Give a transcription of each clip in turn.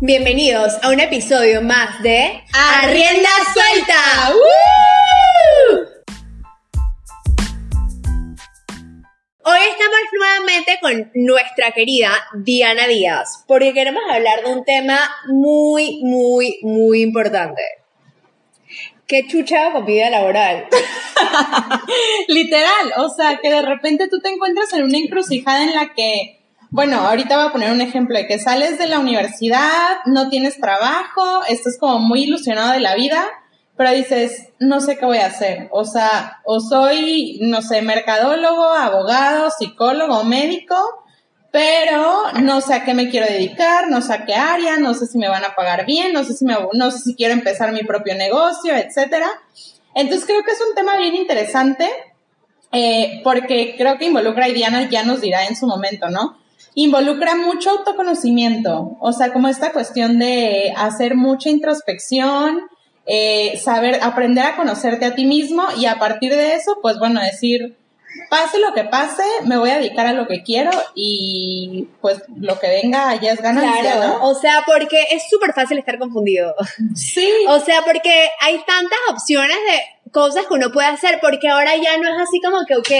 Bienvenidos a un episodio más de Arrienda Suelta. Hoy estamos nuevamente con nuestra querida Diana Díaz, porque queremos hablar de un tema muy, muy, muy importante. ¿Qué chucha con vida laboral? Literal, o sea, que de repente tú te encuentras en una encrucijada en la que bueno, ahorita voy a poner un ejemplo de que sales de la universidad, no tienes trabajo, estás como muy ilusionado de la vida, pero dices, no sé qué voy a hacer. O sea, o soy, no sé, mercadólogo, abogado, psicólogo, médico, pero no sé a qué me quiero dedicar, no sé a qué área, no sé si me van a pagar bien, no sé si me, no sé si quiero empezar mi propio negocio, etcétera. Entonces creo que es un tema bien interesante, eh, porque creo que involucra y Diana ya nos dirá en su momento, ¿no? Involucra mucho autoconocimiento, o sea, como esta cuestión de hacer mucha introspección, eh, saber, aprender a conocerte a ti mismo y a partir de eso, pues bueno, decir, pase lo que pase, me voy a dedicar a lo que quiero y pues lo que venga ya es ganancia. Claro, o sea, porque es súper fácil estar confundido. Sí. O sea, porque hay tantas opciones de cosas que uno puede hacer, porque ahora ya no es así como que, ok,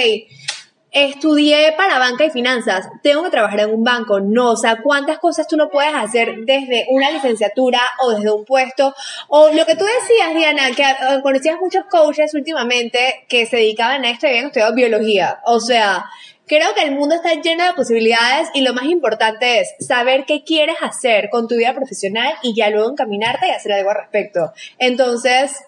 estudié para banca y finanzas, tengo que trabajar en un banco. No, o sea, cuántas cosas tú no puedes hacer desde una licenciatura o desde un puesto. O lo que tú decías, Diana, que eh, conocías muchos coaches últimamente que se dedicaban a esto y habían estudiado biología. O sea, Creo que el mundo está lleno de posibilidades y lo más importante es saber qué quieres hacer con tu vida profesional y ya luego encaminarte y hacer algo al respecto. Entonces,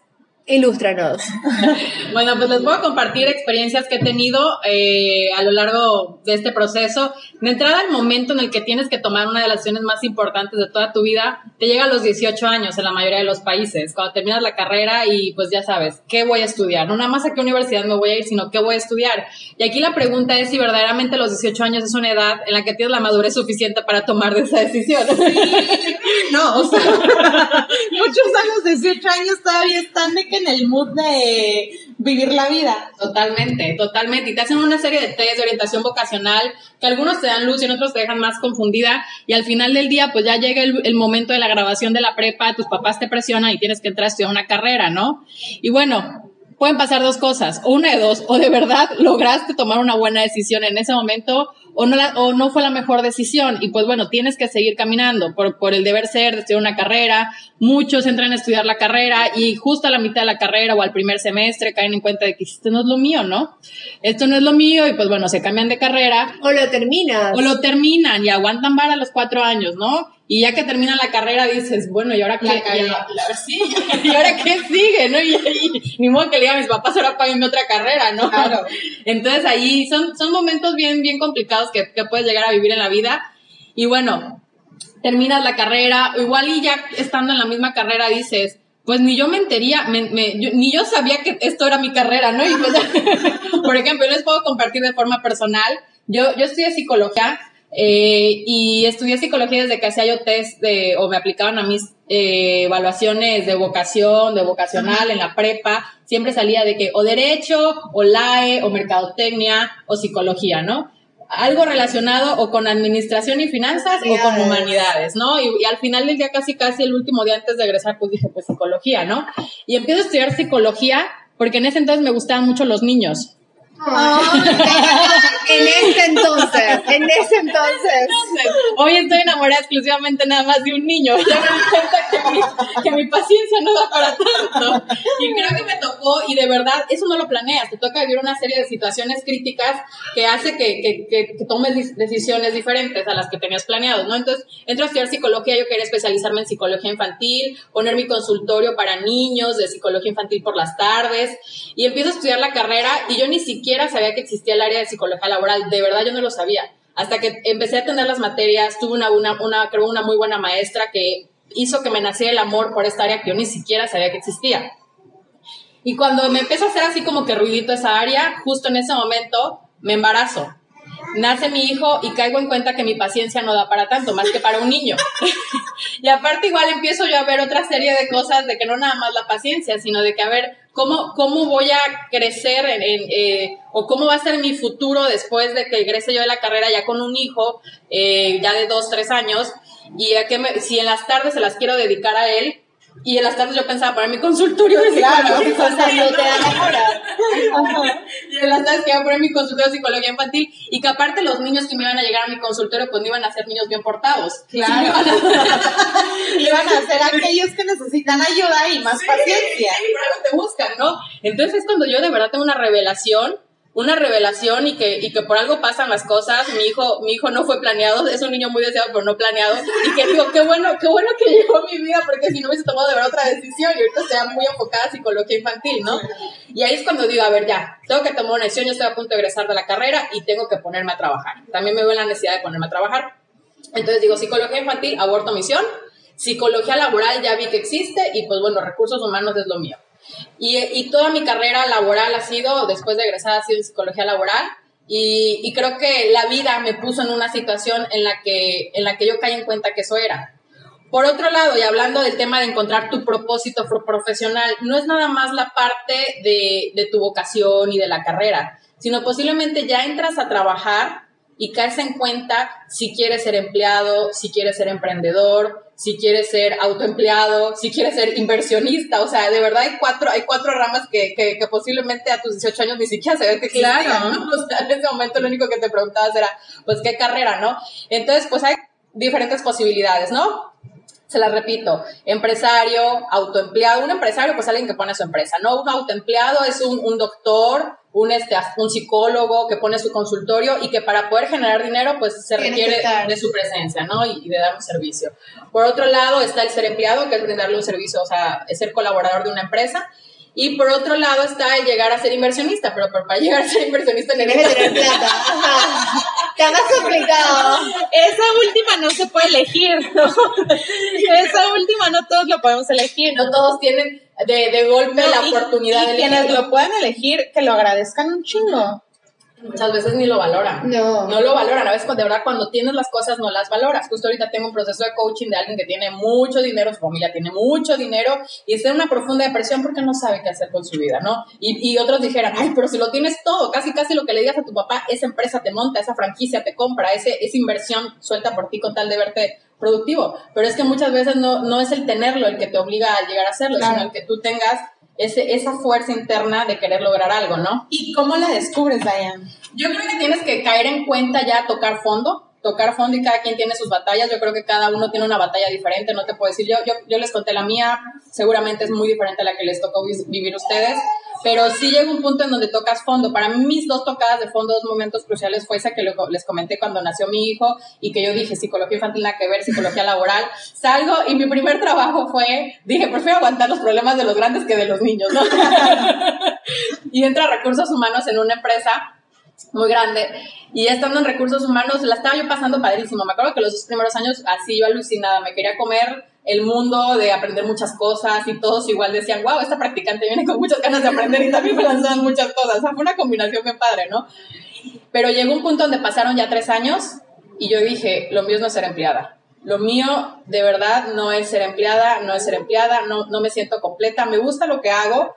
Ilústranos. bueno, pues les voy a compartir experiencias que he tenido eh, a lo largo de este proceso. De entrada, el momento en el que tienes que tomar una de las decisiones más importantes de toda tu vida, te llega a los 18 años en la mayoría de los países, cuando terminas la carrera y pues ya sabes, ¿qué voy a estudiar? No nada más a qué universidad me voy a ir, sino qué voy a estudiar. Y aquí la pregunta es si verdaderamente los 18 años es una edad en la que tienes la madurez suficiente para tomar esa decisión. no, o sea, muchos años, 18 años todavía están de que en el mood de vivir la vida. Totalmente, totalmente. Y te hacen una serie de test de orientación vocacional que algunos te dan luz y otros te dejan más confundida. Y al final del día, pues ya llega el, momento de la grabación de la prepa, tus papás te presionan y tienes que entrar a estudiar una carrera, ¿no? Y bueno, pueden pasar dos cosas, o una de dos, o de verdad lograste tomar una buena decisión en ese momento, o no, o no fue la mejor decisión, y pues bueno, tienes que seguir caminando por, por el deber ser de estudiar una carrera, muchos entran a estudiar la carrera y justo a la mitad de la carrera o al primer semestre caen en cuenta de que esto no es lo mío, ¿no? Esto no es lo mío, y pues bueno, se cambian de carrera. O lo terminan. O lo terminan y aguantan para los cuatro años, ¿no? Y ya que termina la carrera dices, bueno, ¿y ahora qué? Y, ahora qué sigue? ¿no? Y, ni modo que le diga a mis papás, ahora paguen otra carrera, ¿no? Claro. Entonces ahí son, son momentos bien, bien complicados que, que puedes llegar a vivir en la vida. Y bueno, terminas la carrera, igual y ya estando en la misma carrera dices, pues ni yo me entería, ni yo sabía que esto era mi carrera, ¿no? Y pues, por ejemplo, yo les puedo compartir de forma personal, yo, yo estudié psicología, eh, y estudié psicología desde que hacía yo test de, o me aplicaban a mis eh, evaluaciones de vocación, de vocacional en la prepa. Siempre salía de que o derecho, o LAE, o mercadotecnia, o psicología, ¿no? Algo relacionado o con administración y finanzas o con humanidades, ¿no? Y, y, al final del día, casi casi el último día antes de egresar, pues dije, pues psicología, ¿no? Y empiezo a estudiar psicología porque en ese entonces me gustaban mucho los niños en ese entonces, en ese entonces. Hoy estoy enamorada exclusivamente nada más de un niño. Ya me di cuenta que mi, paciencia no da para tanto. Y creo que me tocó, y de verdad, eso no lo planeas. Te toca vivir una serie de situaciones críticas que hace que, que, tomes decisiones diferentes a las que tenías planeado, ¿no? Entonces, entro a estudiar psicología. Yo quería especializarme en psicología infantil, poner mi consultorio para niños de psicología infantil por las tardes. Y empiezo a estudiar la carrera y yo ni siquiera siquiera sabía que existía el área de psicología laboral, de verdad yo no lo sabía. Hasta que empecé a tener las materias, tuve una, una, una, creo una muy buena maestra que hizo que me naciera el amor por esta área que yo ni siquiera sabía que existía. Y cuando me empezó a hacer así como que ruidito esa área, justo en ese momento me embarazo. Nace mi hijo y caigo en cuenta que mi paciencia no da para tanto, más que para un niño. y aparte igual empiezo yo a ver otra serie de cosas de que no nada más la paciencia, sino de que a ver, ¿Cómo, cómo voy a crecer en, eh, o cómo va a ser mi futuro después de que egrese yo de la carrera ya con un hijo, eh, ya de dos, tres años? y a qué me, si en las tardes se las quiero dedicar a él, y en las tardes yo pensaba poner mi consultorio de Claro, psicología sea, no y en las tardes que iba a poner mi consultorio de psicología infantil y que aparte los niños que me iban a llegar a mi consultorio pues no iban a ser niños bien portados. Claro. Y van a ser aquellos que necesitan ayuda y más paciencia. Por algo te buscan, ¿no? Entonces es cuando yo de verdad tengo una revelación, una revelación y que, y que por algo pasan las cosas. Mi hijo, mi hijo no fue planeado, es un niño muy deseado, pero no planeado. Y que digo, qué bueno, qué bueno que llegó mi vida, porque si no hubiese tomado de verdad otra decisión y ahorita sea muy enfocada a psicología infantil, ¿no? Y ahí es cuando digo, a ver, ya, tengo que tomar una decisión, yo estoy a punto de egresar de la carrera y tengo que ponerme a trabajar. También me veo la necesidad de ponerme a trabajar. Entonces digo, psicología infantil, aborto misión. Psicología laboral ya vi que existe y pues bueno, recursos humanos es lo mío. Y, y toda mi carrera laboral ha sido, después de egresar, ha sido en psicología laboral. Y, y creo que la vida me puso en una situación en la, que, en la que yo caí en cuenta que eso era. Por otro lado, y hablando del tema de encontrar tu propósito pro- profesional, no es nada más la parte de, de tu vocación y de la carrera, sino posiblemente ya entras a trabajar y caes en cuenta si quieres ser empleado, si quieres ser emprendedor, si quieres ser autoempleado, si quieres ser inversionista. O sea, de verdad hay cuatro, hay cuatro ramas que, que, que posiblemente a tus 18 años ni siquiera sabías que existían, Claro. ¿no? O sea, en ese momento lo único que te preguntabas era, pues, ¿qué carrera, no? Entonces, pues hay diferentes posibilidades, ¿no? Se las repito, empresario, autoempleado, un empresario pues alguien que pone su empresa, ¿no? Un autoempleado es un, un doctor, un, este, un psicólogo que pone su consultorio y que para poder generar dinero pues se Tiene requiere de su presencia, ¿no? Y, y de dar un servicio. Por otro lado está el ser empleado, que es brindarle un servicio, o sea, es ser colaborador de una empresa. Y por otro lado está el llegar a ser inversionista, pero, pero para llegar a ser inversionista Tienes que necesitas tener plata. Está más complicado. Esa última no se puede elegir, ¿no? Esa última no todos lo podemos elegir. no todos tienen de, de golpe No, la y- oportunidad y de quienes elegirlo. lo puedan elegir, que lo agradezcan un chingo. Muchas veces ni lo valoran. No. No lo valoran. A veces, de verdad, cuando tienes las cosas no las valoras. Justo ahorita tengo un proceso de coaching de alguien que tiene mucho dinero, su familia tiene mucho dinero y está en una profunda depresión porque no sabe qué hacer con su vida, ¿no? Y, y otros dijeran, ay, pero si lo tienes todo, casi casi lo que le digas a tu papá, esa empresa te monta, esa franquicia te compra, ese, esa inversión suelta por ti con tal de verte productivo. Pero es que muchas veces no, no es el tenerlo el que te obliga a llegar a hacerlo, Claro. sino el que tú tengas ese, esa fuerza interna de querer lograr algo, ¿no? ¿Y cómo la descubres, Diane? Yo creo que tienes que caer en cuenta ya tocar fondo, tocar fondo y cada quien tiene sus batallas. Yo creo que cada uno tiene una batalla diferente, no te puedo decir. Yo, yo, yo les conté la mía, seguramente es muy diferente a la que les tocó vivir ustedes, pero sí llega un punto en donde tocas fondo. Para mí mis dos tocadas de fondo, dos momentos cruciales fue esa que les comenté cuando nació mi hijo y que yo dije psicología infantil nada que ver, psicología laboral. Salgo y mi primer trabajo fue, dije, prefiero aguantar los problemas de los grandes que de los niños, ¿no? y entra recursos humanos en una empresa muy grande. Y estando en recursos humanos, la estaba yo pasando padrísimo. Me acuerdo que los dos primeros años, así yo alucinada, me quería comer el mundo, de aprender muchas cosas y todos igual decían, wow, esta practicante viene con muchas ganas de aprender y también me lanzaban muchas cosas. O sea, fue una combinación bien padre, ¿no? Pero llegó un punto donde pasaron ya tres años y yo dije, lo mío es no ser empleada. Lo mío, de verdad, no es ser empleada, no es ser empleada, no, no me siento completa, me gusta lo que hago,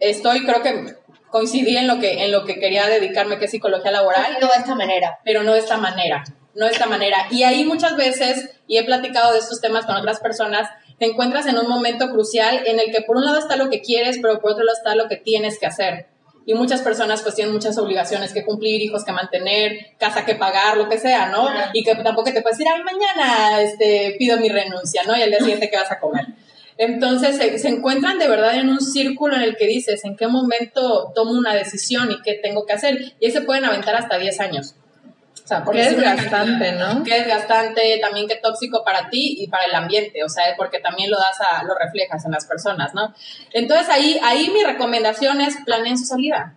estoy, creo que coincidí en lo que, en lo que quería dedicarme, que es psicología laboral, No de esta manera. pero no de esta manera, no de esta manera. Y ahí muchas veces, y he platicado de estos temas con otras personas, te encuentras en un momento crucial en el que por un lado está lo que quieres, pero por otro lado está lo que tienes que hacer. Y muchas personas pues tienen muchas obligaciones que cumplir, hijos que mantener, casa que pagar, lo que sea, ¿no? Y que tampoco te puedes decir, ay, mañana este, pido mi renuncia, ¿no? Y al día siguiente, ¿qué vas a comer? Entonces se, se encuentran de verdad en un círculo en el que dices, ¿en qué momento tomo una decisión y qué tengo que hacer? Y ahí se pueden aventar hasta 10 años. O sea, por Qué decir una desgastante, cantidad. ¿no? Qué desgastante, también qué tóxico para ti y para el ambiente, o sea, porque también lo das a, lo reflejas en las personas, ¿no? Entonces ahí, ahí mi recomendación es planeen su salida.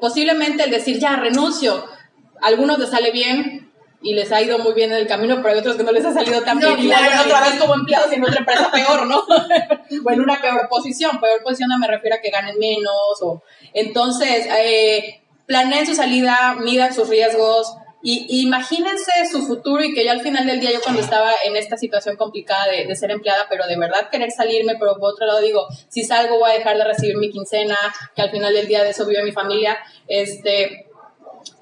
Posiblemente el decir, ya, renuncio, algunos les sale bien y les ha ido muy bien en el camino, pero hay otros que no les ha salido tan No, bien y claro. otra vez como empleados en otra empresa peor, ¿no? o en una peor posición. Peor posición no me refiero a que ganen menos. O... Entonces, eh, planeen su salida, midan sus riesgos y, y imagínense su futuro y que yo al final del día, yo cuando estaba en esta situación complicada de, de ser empleada, pero de verdad querer salirme, pero por otro lado digo, si salgo voy a dejar de recibir mi quincena, que al final del día de eso vive mi familia, este,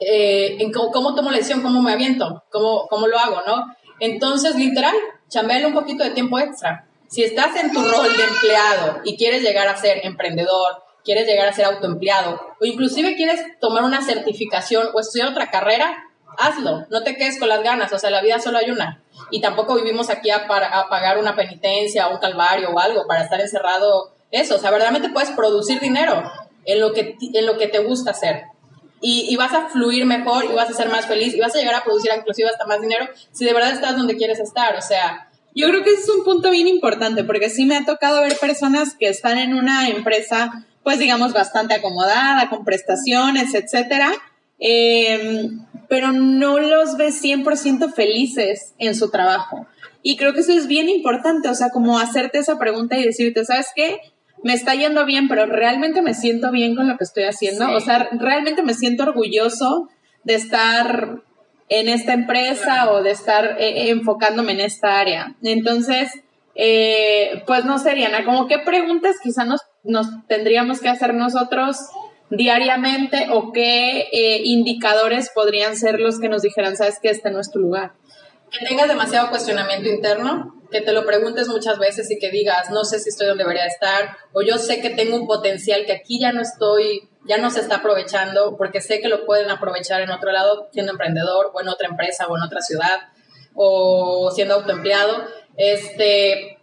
eh, en cómo, tomo la decisión, cómo me aviento, cómo, cómo lo hago, ¿no? Entonces, literal, chambéale un poquito de tiempo extra. Si estás en tu rol de empleado y quieres llegar a ser emprendedor, quieres llegar a ser autoempleado o inclusive quieres tomar una certificación o estudiar otra carrera, hazlo, no te quedes con las ganas, o sea, la vida solo hay una. Y tampoco vivimos aquí a, pagar una penitencia o un calvario o algo para estar encerrado eso, o sea, verdaderamente puedes producir dinero en lo que, en lo que te gusta hacer. Y, vas a fluir mejor y vas a ser más feliz y vas a llegar a producir inclusive hasta más dinero si de verdad estás donde quieres estar, o sea... Yo creo que es un punto bien importante porque sí me ha tocado ver personas que están en una empresa pues digamos, bastante acomodada, con prestaciones, etcétera, em, pero no los ves 100% felices en su trabajo. Y creo que eso es bien importante, o sea, como hacerte esa pregunta y decirte, ¿sabes qué? Me está yendo bien, pero realmente me siento bien con lo que estoy haciendo. O sea, realmente me siento orgulloso de estar en esta empresa o de estar eh, enfocándome en esta área. Entonces, eh, pues no sé, Diana, como qué preguntas quizá nos, nos tendríamos que hacer nosotros diariamente o qué eh, indicadores podrían ser los que nos dijeran, sabes que este no es tu lugar. Que tengas demasiado cuestionamiento interno, que te lo preguntes muchas veces y que digas, no sé si estoy donde debería estar, o yo sé que tengo un potencial que aquí ya no estoy, ya no se está aprovechando, porque sé que lo pueden aprovechar en otro lado, siendo emprendedor, o en otra empresa, o en otra ciudad, o siendo autoempleado este,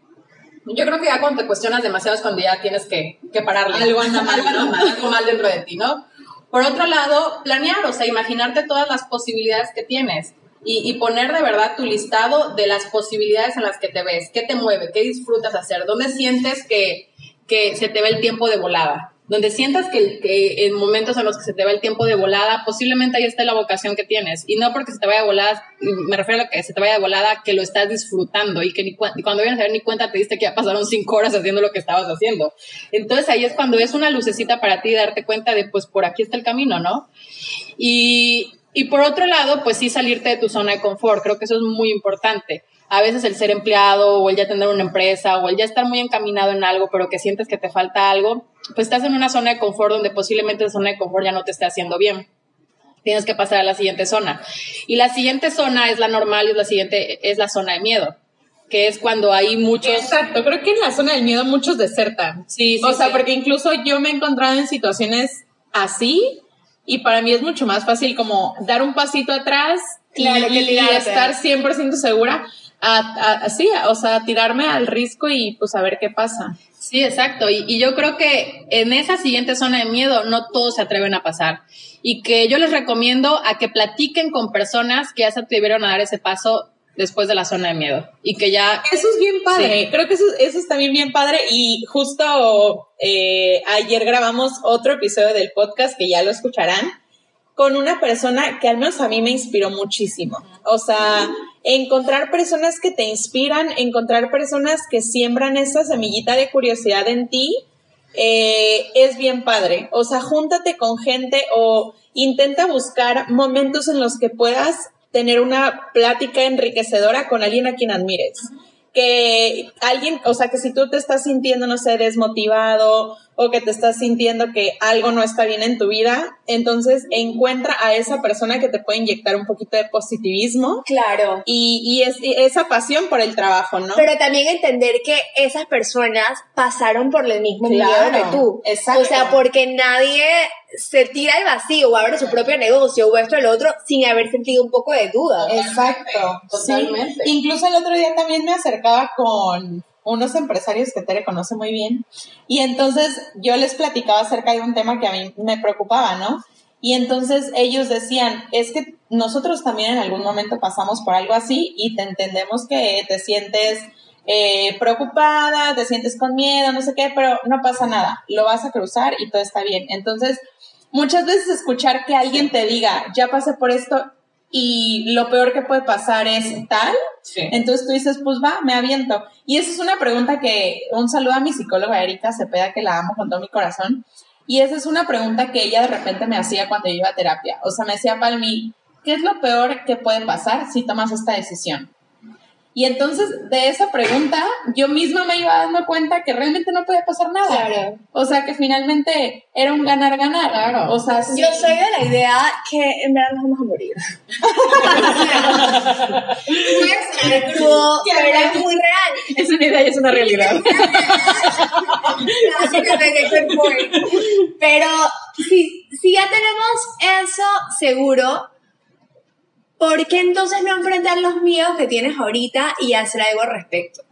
yo creo que ya cuando te cuestionas demasiado es cuando ya tienes que, que pararle. Algo anda mal, algo mal dentro de ti, ¿no? Por otro lado, planear, o sea, imaginarte todas las posibilidades que tienes y, y, poner de verdad tu listado de las posibilidades en las que te ves, qué te mueve, qué disfrutas hacer, dónde sientes que, que se te ve el tiempo de volada donde sientas que, en momentos en los que se te va el tiempo de volada, posiblemente ahí está la vocación que tienes. Y no porque se te vaya de volada, me refiero a que se te vaya de volada, que lo estás disfrutando y que ni cuando vienes a ver ni cuenta te diste que ya pasaron cinco horas haciendo lo que estabas haciendo. Entonces ahí es cuando es una lucecita para ti darte cuenta de, pues por aquí está el camino, ¿no? Y, y por otro lado, pues sí salirte de tu zona de confort. Creo que eso es muy importante a veces el ser empleado o el ya tener una empresa o el ya estar muy encaminado en algo, pero que sientes que te falta algo, pues estás en una zona de confort donde posiblemente esa zona de confort ya no te esté haciendo bien. Tienes que pasar a la siguiente zona. Y la siguiente zona es la normal y la siguiente es la zona de miedo que es cuando hay muchos... Exacto, creo que en la zona del miedo muchos desertan. Sí, sí. O sea, porque incluso yo me he encontrado en situaciones así y para mí es mucho más fácil como dar un pasito atrás y, y estar 100% segura a, sí, o sea, tirarme al risco y pues a ver qué pasa. Sí, exacto. Y, y, yo creo que en esa siguiente zona de miedo no todos se atreven a pasar. Y que yo les recomiendo a que platiquen con personas que ya se atrevieron a dar ese paso después de la zona de miedo. Y que ya... Eso es bien padre. Creo que eso, eso es también bien padre. Y justo eh, ayer grabamos otro episodio del podcast que ya lo escucharán con una persona que al menos a mí me inspiró muchísimo. O sea, encontrar personas que te inspiran, encontrar personas que siembran esa semillita de curiosidad en ti, eh, es bien padre. O sea, júntate con gente o intenta buscar momentos en los que puedas tener una plática enriquecedora con alguien a quien admires. Que alguien, o sea, que si tú te estás sintiendo, no sé, desmotivado o que te estás sintiendo que algo no está bien en tu vida, entonces encuentra a esa persona que te puede inyectar un poquito de positivismo. Claro. Y, y, es, esa pasión por el trabajo, ¿no? Pero también entender que esas personas pasaron por el mismo claro, que tú. Exacto. O sea, porque nadie se tira al vacío o abre su propio negocio o esto o el otro sin haber sentido un poco de duda. Exacto. Totalmente. Incluso el otro día también me acercaba con unos empresarios que te reconoce muy bien. Y entonces yo les platicaba acerca de un tema que a mí me preocupaba, ¿no? Y entonces ellos decían, es que nosotros también en algún momento pasamos por algo así y te entendemos que te sientes eh, preocupada, te sientes con miedo, no sé qué, pero no pasa nada, lo vas a cruzar y todo está bien. Entonces, muchas veces escuchar que alguien te diga, ya pasé por esto, y lo peor que puede pasar es tal, entonces tú dices, pues va, me aviento. Y esa es una pregunta que, un saludo a mi psicóloga Erika Cepeda, que la amo con todo mi corazón, y esa es una pregunta que ella de repente me hacía cuando yo iba a terapia. O sea, me decía, Palmi, ¿qué es lo peor que puede pasar si tomas esta decisión? Y entonces de esa pregunta yo misma me iba dando cuenta que realmente no podía pasar nada. Claro. O sea, que finalmente era un ganar-ganar. Claro. O sea, sí. Yo soy de la idea que en verdad nos vamos a morir. Sonar crudo, Qué pero es muy real. Es una idea y es una realidad. Pero si, si ya tenemos eso seguro, ¿por qué entonces no enfrentar los miedos que tienes ahorita y hacer algo al respecto?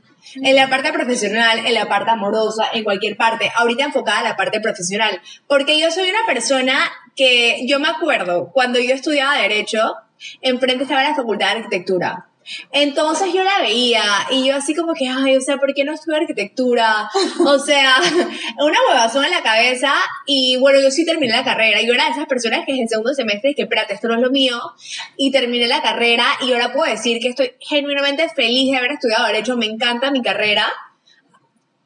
En la parte profesional, en la parte amorosa, en cualquier parte, ahorita enfocada en la parte profesional. Porque yo soy una persona que, yo me acuerdo, cuando yo estudiaba Derecho, enfrente estaba la Facultad de Arquitectura. Entonces yo la veía y yo así como que, ay, o sea, ¿por qué no estudio arquitectura? O sea, una huevazón en la cabeza y bueno, yo sí terminé la carrera. Yo era de esas personas que en segundo semestre que, espérate, esto no es lo mío y terminé la carrera y ahora puedo decir que estoy genuinamente feliz de haber estudiado Derecho, me encanta mi carrera,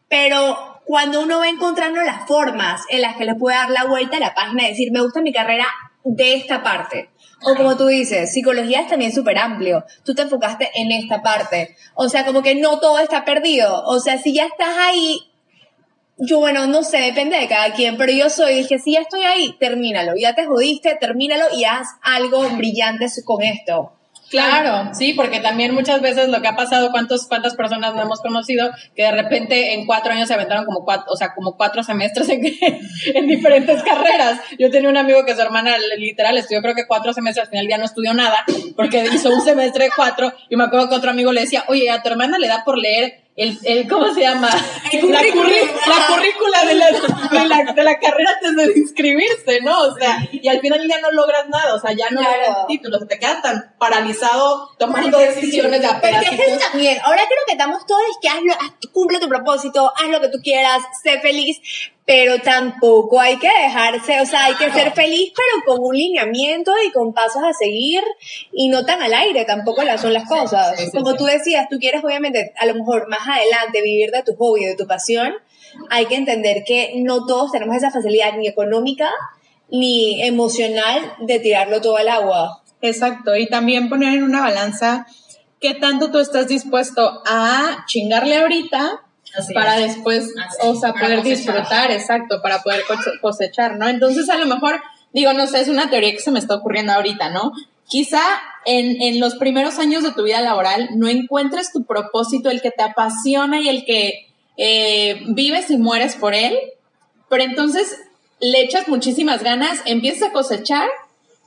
pero cuando uno va encontrando las formas en las que le puede dar la vuelta a la página y decir, me gusta mi carrera de esta parte. O como tú dices, psicología es también súper amplio. Tú te enfocaste en esta parte. O sea, como que no todo está perdido. O sea, si ya estás ahí, yo, bueno, no sé, depende de cada quien, pero yo soy, dije, si ya estoy ahí, termínalo. Ya te jodiste, termínalo y haz algo brillante con esto. Claro, sí, porque también muchas veces lo que ha pasado, cuántos, cuántas personas no hemos conocido que de repente en cuatro años se aventaron como cuatro, o sea, como cuatro semestres en, en diferentes carreras. Yo tenía un amigo que su hermana literal estudió creo que cuatro semestres, al final ya no estudió nada, porque hizo un semestre de cuatro, y me acuerdo que otro amigo le decía, oye, a tu hermana le da por leer el, el ¿cómo se llama? El la, currícula de la, de, la, de la carrera antes de inscribirse, ¿no? O sea, y al final ya no logras nada, o sea, ya no Claro. logras títulos, te quedas tan paralizado tomando decisiones de Porque apenas. eso también, ahora creo que estamos todos es que hazlo, haz- cumple tu propósito, haz lo que tú quieras, sé feliz, pero tampoco hay que dejarse, o sea, hay que ser feliz, pero con un lineamiento y con pasos a seguir y no tan al aire, tampoco las son las cosas. sí, sí, Como tú decías, tú quieres obviamente a lo mejor más adelante vivir de tu hobby, de tu pasión, hay que entender que no todos tenemos esa facilidad ni económica ni emocional de tirarlo todo al agua. Exacto, y también poner en una balanza qué tanto tú estás dispuesto a chingarle ahorita Así para es. después, Así o sea, poder cosechar. disfrutar, exacto, para poder cosechar, ¿no? Entonces, a lo mejor, digo, no sé, es una teoría que se me está ocurriendo ahorita, ¿no? Quizá en, en los primeros años de tu vida laboral no encuentres tu propósito, el que te apasiona y el que eh, vives y mueres por él, pero entonces le echas muchísimas ganas, empiezas a cosechar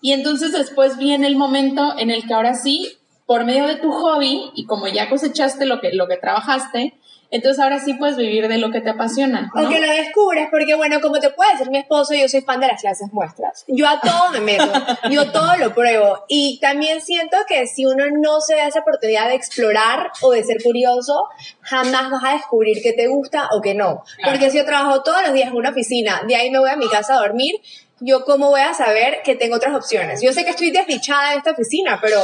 y entonces después viene el momento en el que ahora sí, por medio de tu hobby y como ya cosechaste lo que, lo que trabajaste, entonces ahora sí puedes vivir de lo que te apasiona. ¿no? O que lo descubres, porque bueno, como te puede decir mi esposo, yo soy fan de las clases muestras. Yo a todo me meto, yo todo lo pruebo. Y también siento que si uno no se da esa oportunidad de explorar o de ser curioso, jamás vas a descubrir que te gusta o que no. Porque si yo trabajo todos los días en una oficina, de ahí me voy a mi casa a dormir, yo cómo voy a saber que tengo otras opciones. Yo sé que estoy desdichada en esta oficina, pero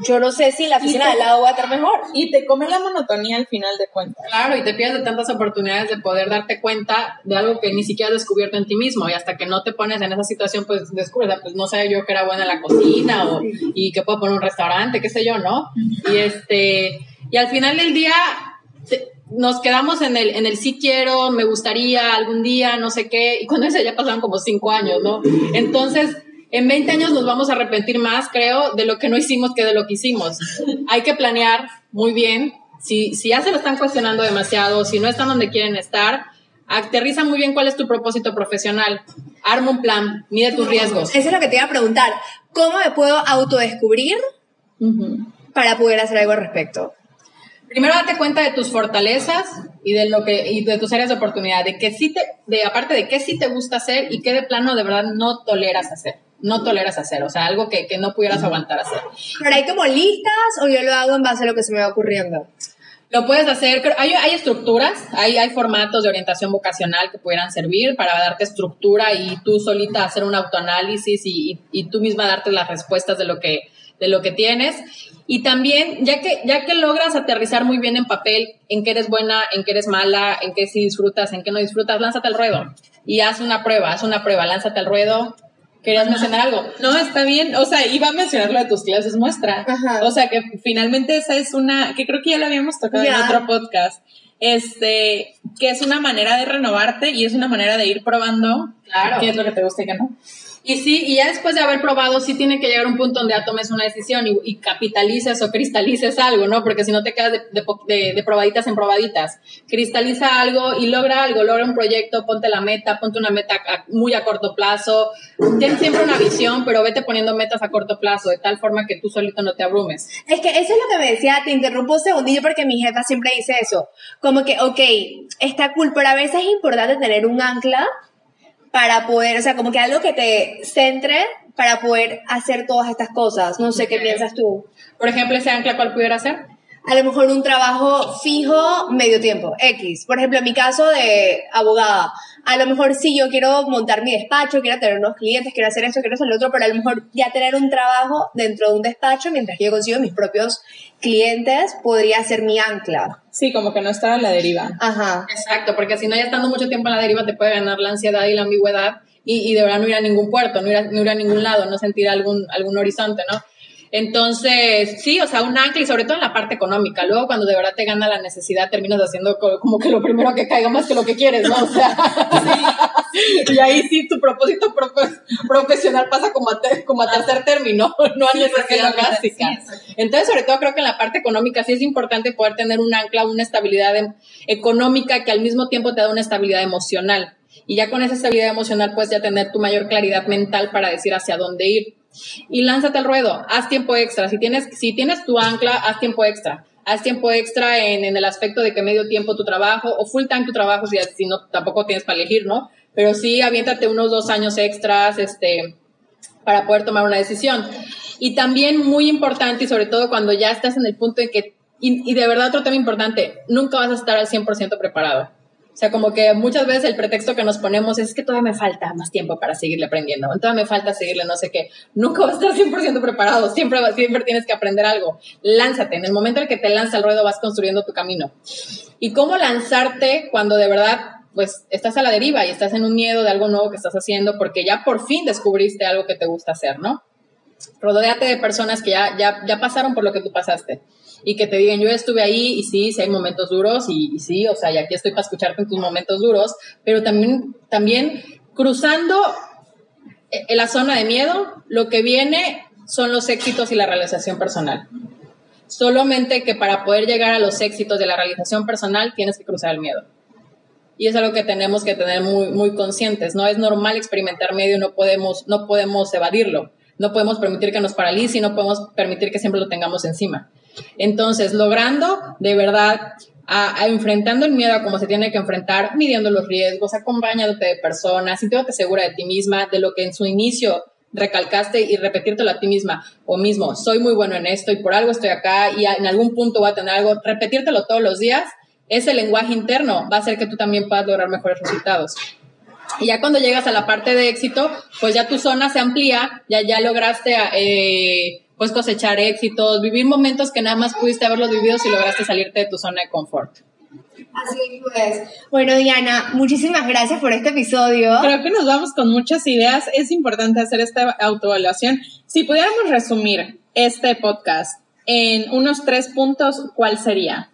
yo no sé si la oficina de al lado va a estar mejor. Y te come la monotonía al final de cuentas. Claro, y te pierdes de tantas oportunidades de poder darte cuenta de algo que ni siquiera has descubierto en ti mismo. Y hasta que no te pones en esa situación, pues descubres, pues no sabía yo que era buena en la cocina o, y que puedo poner un restaurante, qué sé yo, ¿no? Y este, y al final del día te- nos quedamos en el, en el sí quiero, me gustaría algún día, no sé qué, y cuando eso ya pasaron como cinco años, ¿no? Entonces, en 20 años nos vamos a arrepentir más, creo, de lo que no hicimos que de lo que hicimos. Hay que planear muy bien. Si, si ya se lo están cuestionando demasiado, si no están donde quieren estar, aterriza muy bien cuál es tu propósito profesional. Arma un plan, mide tus riesgos. Eso es lo que te iba a preguntar. ¿Cómo me puedo autodescubrir para poder hacer algo al respecto? Primero date cuenta de tus fortalezas y de lo que y de tus áreas de oportunidad, de que sí te de aparte de qué sí te gusta hacer y qué de plano de verdad no toleras hacer. No toleras hacer, o sea, algo que, que no pudieras aguantar hacer. ¿Pero hay como listas o yo lo hago en base a lo que se me va ocurriendo? Lo puedes hacer, hay, hay estructuras, hay, hay formatos de orientación vocacional que pudieran servir para darte estructura y tú solita hacer un autoanálisis y, y, y tú misma darte las respuestas de lo que, de lo que tienes. Y también, ya que, ya que logras aterrizar muy bien en papel en qué eres buena, en qué eres mala, en qué sí disfrutas, en qué no disfrutas, lánzate al ruedo y haz una prueba, haz una prueba, lánzate al ruedo, querías mencionar algo. No, está bien. O sea, iba a mencionar lo de tus clases muestra. Ajá. O sea, que finalmente esa es una, que creo que ya la habíamos tocado en otro podcast. Este, que es una manera de renovarte y es una manera de ir probando Claro. qué es lo que te gusta y qué no. Y sí, y ya después de haber probado, sí tiene que llegar un punto donde ya tomes una decisión y, y capitalices o cristalices algo, ¿no? Porque si no te quedas de, de probaditas en probaditas. Cristaliza algo y logra algo, logra un proyecto, ponte la meta, ponte una meta muy a corto plazo. Ten siempre una visión, pero vete poniendo metas a corto plazo, de tal forma que tú solito no te abrumes. Es que eso es lo que me decía, te interrumpo un segundillo porque mi jefa siempre dice eso. Como que, ok, está cool, pero a veces es importante tener un ancla para poder, o sea, como que algo que te centre para poder hacer todas estas cosas. No sé qué piensas tú. Por ejemplo, ese ancla, ¿cuál pudiera ser? A lo mejor un trabajo fijo, medio tiempo, X. Por ejemplo, en mi caso de abogada, a lo mejor sí yo quiero montar mi despacho, quiero tener unos clientes, quiero hacer esto, quiero hacer lo otro, pero a lo mejor ya tener un trabajo dentro de un despacho mientras que yo consigo mis propios clientes podría ser mi ancla. Sí, como que no estar a la deriva. Ajá. Exacto, porque si no ya estando mucho tiempo en la deriva te puede ganar la ansiedad y la ambigüedad y, y de verdad no ir a ningún puerto, no ir a, no ir a ningún lado, no sentir algún, algún horizonte, ¿no? Entonces, sí, o sea, un ancla y sobre todo en la parte económica. Luego, cuando de verdad te gana la necesidad, terminas haciendo co- como que lo primero que caiga más que lo que quieres, ¿no? O sea, y ahí sí tu propósito profe- profesional pasa como a, ter- como a tercer término, no a Sí, necesidad básica. sí. Entonces, sobre todo creo que en la parte económica sí es importante poder tener un ancla, una estabilidad em- económica que al mismo tiempo te da una estabilidad emocional. Y ya con esa estabilidad emocional puedes ya tener tu mayor claridad mental para decir hacia dónde ir. Y lánzate al ruedo, haz tiempo extra. Si tienes, si tienes tu ancla, haz tiempo extra. Haz tiempo extra en, en el aspecto de que medio tiempo tu trabajo o full time tu trabajo, si, si no, tampoco tienes para elegir, ¿no? Pero sí, aviéntate unos dos años extras, este, para poder tomar una decisión. Y también muy importante, y sobre todo cuando ya estás en el punto en que, y, y de verdad otro tema importante, nunca vas a estar al 100% preparado. O sea, como que muchas veces el pretexto que nos ponemos es que todavía me falta más tiempo para seguirle aprendiendo, todavía me falta seguirle no sé qué. Nunca vas a estar 100% preparado, siempre, siempre tienes que aprender algo. Lánzate, en el momento en que te lanza al ruedo vas construyendo tu camino. ¿Y cómo lanzarte cuando de verdad pues estás a la deriva y estás en un miedo de algo nuevo que estás haciendo porque ya por fin descubriste algo que te gusta hacer, ¿no? Rodéate de personas que ya, ya, ya pasaron por lo que tú pasaste y que te digan, yo estuve ahí y sí, sí hay momentos duros y, y sí, o sea, y aquí estoy para escucharte en tus momentos duros, pero también, también cruzando en la zona de miedo, lo que viene son los éxitos y la realización personal. Solamente que para poder llegar a los éxitos de la realización personal tienes que cruzar el miedo. Y es algo que tenemos que tener muy, muy conscientes. No es normal experimentar miedo y no podemos, no podemos evadirlo. No podemos permitir que nos paralice y no podemos permitir que siempre lo tengamos encima. Entonces, logrando de verdad, a, enfrentando el miedo a cómo se tiene que enfrentar, midiendo los riesgos, acompañándote de personas, sintiéndote segura de ti misma, de lo que en su inicio recalcaste y repetírtelo a ti misma o mismo, soy muy bueno en esto y por algo estoy acá y en algún punto voy a tener algo, repetírtelo todos los días, ese lenguaje interno va a hacer que tú también puedas lograr mejores resultados. Y ya cuando llegas a la parte de éxito, pues ya tu zona se amplía, ya, ya lograste eh, pues cosechar éxitos, vivir momentos que nada más pudiste haberlos vivido si lograste salirte de tu zona de confort. Así pues. Bueno, Diana, muchísimas gracias por este episodio. Creo que nos vamos con muchas ideas. Es importante hacer esta autoevaluación. Si pudiéramos resumir este podcast en unos tres puntos, ¿cuál sería?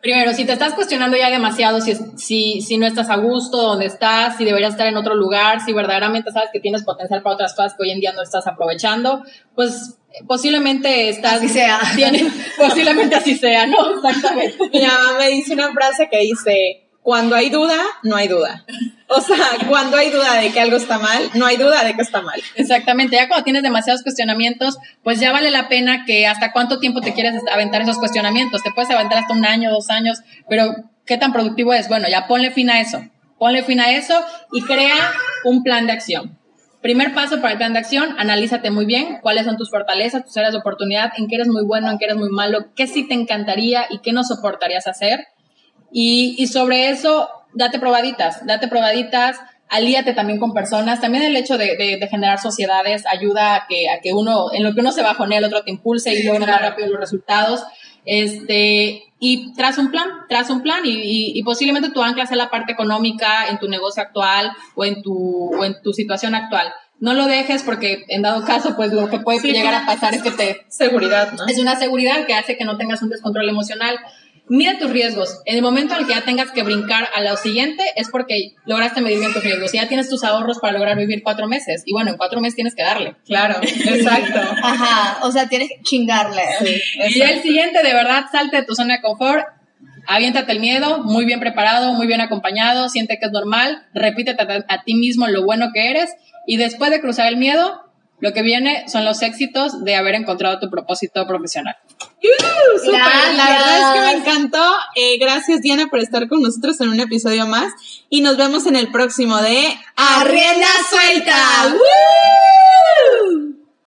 Primero, si te estás cuestionando ya demasiado, si, si, si no estás a gusto donde estás, si deberías estar en otro lugar, si verdaderamente sabes que tienes potencial para otras cosas que hoy en día no estás aprovechando, pues posiblemente estás... Así sea. tiene- posiblemente así sea, ¿no? Exactamente. Mi mamá me dice una frase que dice, cuando hay duda, no hay duda. O sea, cuando hay duda de que algo está mal, no hay duda de que está mal. Exactamente, ya cuando tienes demasiados cuestionamientos, pues ya vale la pena que hasta cuánto tiempo te quieres aventar esos cuestionamientos. Te puedes aventar hasta un año, dos años, pero ¿qué tan productivo es? Bueno, ya ponle fin a eso. Ponle fin a eso y crea un plan de acción. Primer paso para el plan de acción, analízate muy bien cuáles son tus fortalezas, tus áreas de oportunidad, en qué eres muy bueno, en qué eres muy malo, qué sí te encantaría y qué no soportarías hacer. Y, y sobre eso, date probaditas, date probaditas, alíate también con personas. También el hecho de, de- de generar sociedades ayuda a que, a que uno, en lo que uno se bajonea, el otro te impulse y logra más rápido los resultados. Este, y tras un plan, tras un plan, y, y- y posiblemente tu ancla sea la parte económica en tu negocio actual o en tu, o en tu situación actual. no lo dejes porque en dado caso, pues lo que puede Sí, llegar a pasar es que te Seguridad, ¿no? es una seguridad que hace que no tengas un descontrol emocional. Mide tus riesgos. En el momento en el que ya tengas que brincar a lo siguiente es porque lograste medir bien tus riesgos. Y ya tienes tus ahorros para lograr vivir cuatro meses. Y bueno, en cuatro meses tienes que darle. Claro, exacto. Ajá, o sea, tienes que chingarle. Y ya el siguiente, de verdad, salte de tu zona de confort. Aviéntate el miedo, muy bien preparado, muy bien acompañado, siente que es normal, repítete a, a ti mismo lo bueno que eres y después de cruzar el miedo, lo que viene son los éxitos de haber encontrado tu propósito profesional. Súper, La verdad es que me encantó. Eh, gracias, Diana, por estar con nosotros en un episodio más. Y nos vemos en el próximo de ¡A rienda suelta! ¡Woo!